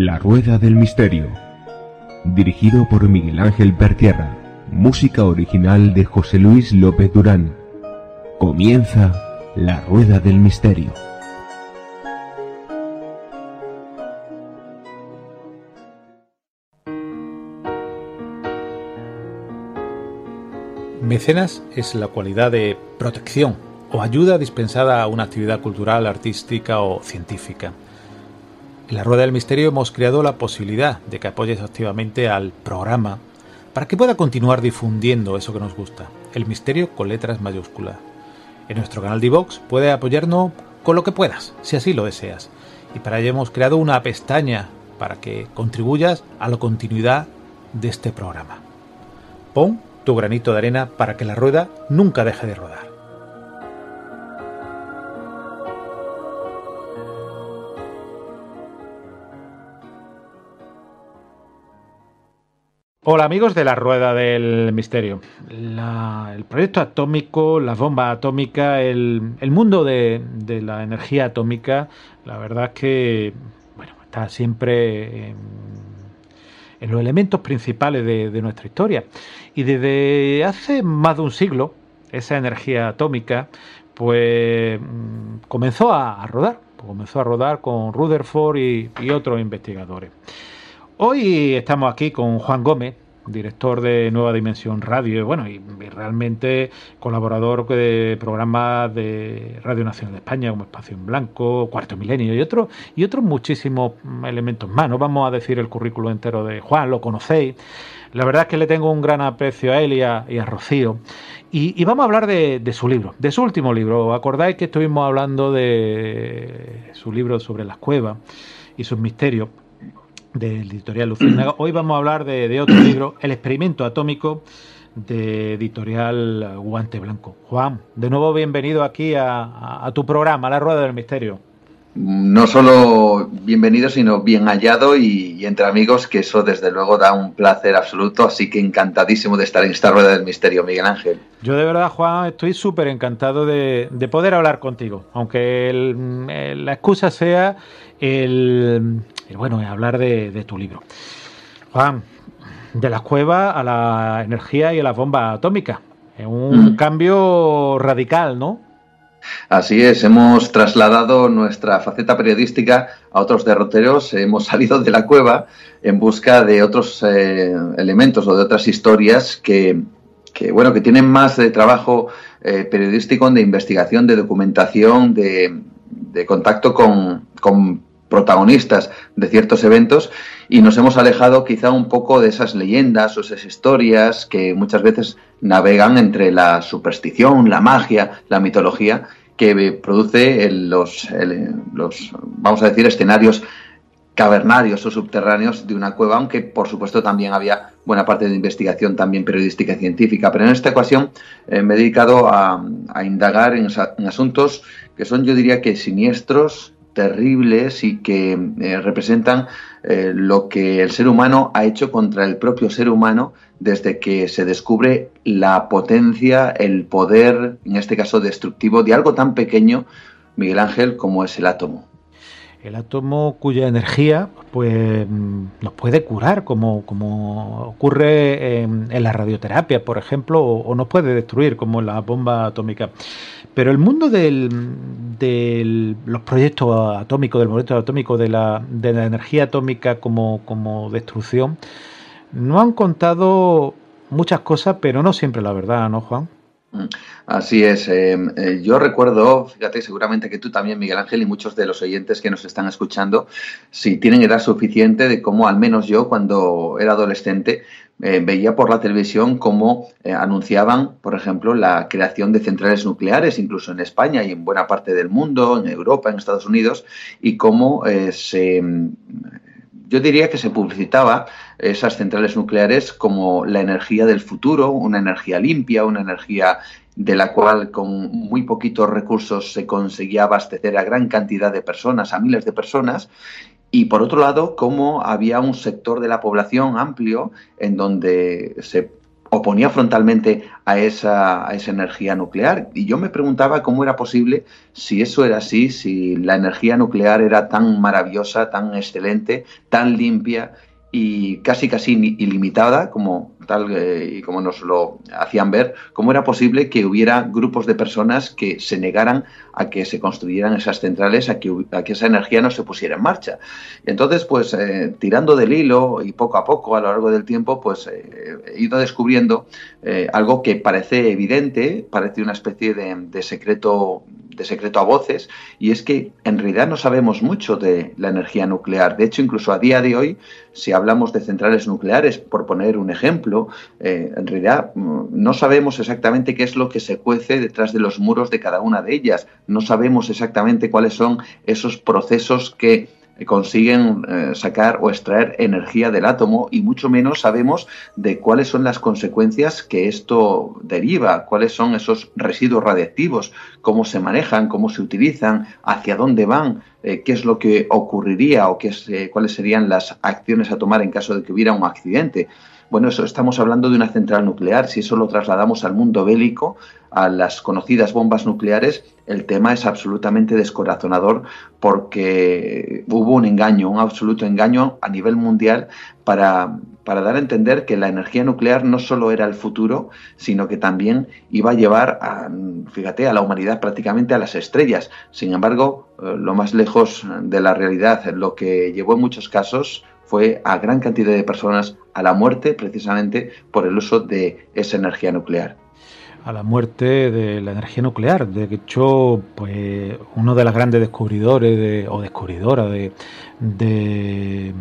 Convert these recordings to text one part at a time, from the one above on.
La Rueda del Misterio. Dirigido por Miguel Ángel Pertierra. Música original de José Luis López Durán. Comienza La Rueda del Misterio. Mecenas es la cualidad de protección o ayuda dispensada a una actividad cultural, artística o científica. En la Rueda del Misterio hemos creado la posibilidad de que apoyes activamente al programa para que pueda continuar difundiendo eso que nos gusta, el misterio con letras mayúsculas. En nuestro canal de Vox puedes apoyarnos con lo que puedas, si así lo deseas. Y para ello hemos creado una pestaña para que contribuyas a la continuidad de este programa. Pon tu granito de arena para que la rueda nunca deje de rodar. Hola amigos de la Rueda del Misterio. el proyecto atómico, la bomba atómica, el, mundo de, la energía atómica, la verdad es que bueno, está siempre en, los elementos principales de, nuestra historia. Y desde hace más de un siglo, esa energía atómica, pues mm, comenzó a, rodar, comenzó a rodar con Rutherford y, y otros investigadores. Hoy estamos aquí con Juan Gómez, director de Nueva Dimensión Radio, bueno, y, realmente colaborador de programas de Radio Nacional de España como Espacio en Blanco, Cuarto Milenio y otros y otros muchísimos elementos más. No vamos a decir el currículo entero de Juan, lo conocéis. La verdad es que le tengo un gran aprecio a él y a, Rocío. Y, vamos a hablar de, de, su libro, de su último libro. ¿Acordáis que estuvimos hablando de su libro sobre las cuevas y sus misterios? Del editorial Luciérnaga. Hoy vamos a hablar de, otro libro, El experimento atómico de editorial Guante Blanco. Juan, de nuevo bienvenido aquí a, tu programa, La Rueda del Misterio. No solo bienvenido, sino bien hallado y, entre amigos, que eso desde luego da un placer absoluto, así que encantadísimo de estar en esta Rueda del Misterio, Miguel Ángel. Yo de verdad, Juan, estoy súper encantado de, poder hablar contigo, aunque la excusa sea el, bueno, hablar de, tu libro. Juan, de las cuevas a la energía y a la bomba atómica. Es un mm. cambio radical, ¿no? Así es, hemos trasladado nuestra faceta periodística a otros derroteros, hemos salido de la cueva en busca de otros eh, elementos o de otras historias que, bueno, que tienen más de trabajo eh, periodístico, de investigación, de documentación, de, contacto con, con protagonistas de ciertos eventos y nos hemos alejado quizá un poco de esas leyendas o esas historias que muchas veces navegan entre la superstición, la magia, la mitología que produce los, los, vamos a decir, escenarios cavernarios o subterráneos de una cueva, aunque por supuesto también había buena parte de investigación también periodística y científica. Pero en esta ocasión eh, me he dedicado a, indagar en, asuntos que son, yo diría que siniestros, terribles y que eh, representan eh, lo que el ser humano ha hecho contra el propio ser humano desde que se descubre la potencia, el poder, en este caso destructivo, de algo tan pequeño, Miguel Ángel, como es el átomo. El átomo cuya energía pues, nos puede curar, como, como ocurre en, la radioterapia, por ejemplo, o, nos puede destruir, como la bomba atómica. Pero el mundo de los proyectos atómicos, del proyecto atómico, de la, de la energía atómica como, como destrucción, no han contado muchas cosas, pero no siempre la verdad, ¿no, Juan? Mm, así es. Em, eh, yo recuerdo, fíjate, seguramente que tú también, Miguel Ángel, y muchos de los oyentes que nos están escuchando, si tienen edad suficiente, de cómo al menos yo, cuando era adolescente, eh, veía por la televisión cómo eh, anunciaban, por ejemplo, la creación de centrales nucleares, incluso en España y en buena parte del mundo, en Europa, en Estados Unidos, y cómo se yo diría que se publicitaba esas centrales nucleares como la energía del futuro, una energía limpia, una energía de la cual con muy poquitos recursos se conseguía abastecer a gran cantidad de personas, a miles de personas, y por otro lado, cómo había un sector de la población amplio en donde se oponía frontalmente a esa, a esa, energía nuclear. Y yo me preguntaba cómo era posible, si eso era así, si la energía nuclear era tan maravillosa, tan excelente, tan limpia y casi casi ilimitada, como tal eh, y como nos lo hacían ver, cómo era posible que hubiera grupos de personas que se negaran a que se construyeran esas centrales, a que, a que esa energía no se pusiera en marcha. Entonces, pues eh, tirando del hilo y poco a poco a lo largo del tiempo, pues eh, he ido descubriendo algo que parece evidente, parece una especie de, de secreto de secreto a voces, y es que en realidad no sabemos mucho de la energía nuclear. De hecho, incluso a día de hoy, si hablamos de centrales nucleares, por poner un ejemplo, eh, en realidad mm, no sabemos exactamente qué es lo que se cuece detrás de los muros de cada una de ellas. No sabemos exactamente cuáles son esos procesos que consiguen eh, sacar o extraer energía del átomo y mucho menos sabemos de cuáles son las consecuencias que esto deriva, cuáles son esos residuos radiactivos, cómo se manejan, cómo se utilizan, hacia dónde van, eh, qué es lo que ocurriría o qué eh, cuáles serían las acciones a tomar en caso de que hubiera un accidente. Bueno, eso estamos hablando de una central nuclear. Si eso lo trasladamos al mundo bélico, a las conocidas bombas nucleares, el tema es absolutamente descorazonador porque hubo un engaño, un absoluto engaño a nivel mundial para, para dar a entender que la energía nuclear no solo era el futuro, sino que también iba a llevar, a, fíjate, a la humanidad prácticamente a las estrellas. Sin embargo, eh, lo más lejos de la realidad, lo que llevó en muchos casos fue a gran cantidad de personas a la muerte precisamente por el uso de esa energía nuclear a la muerte de la energía nuclear. De hecho, pues uno de los grandes descubridores de, o descubridora de, de,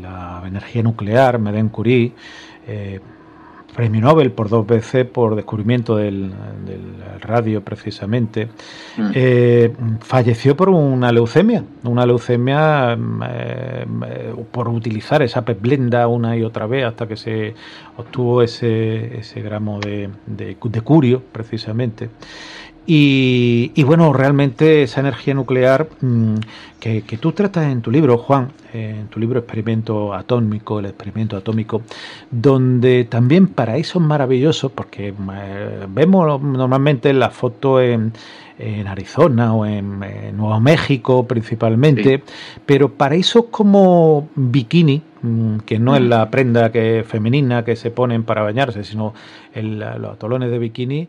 la energía nuclear, Meden Curie, premio Nobel por dos veces por descubrimiento del, radio precisamente, mm. eh, falleció por una leucemia, una leucemia eh, por utilizar esa pepblenda una y otra vez hasta que se obtuvo ese, ese gramo de, de, de curio precisamente. Y, bueno, realmente esa energía nuclear mm, que, tú tratas en tu libro, Juan, en tu libro Experimento Atómico, el experimento atómico, donde también paraísos maravillosos, porque eh, vemos normalmente la foto en, Arizona o en, Nuevo México principalmente, pero paraísos como bikini, mm, que no es mm. la prenda que femenina que se ponen para bañarse, sino los atolones de bikini,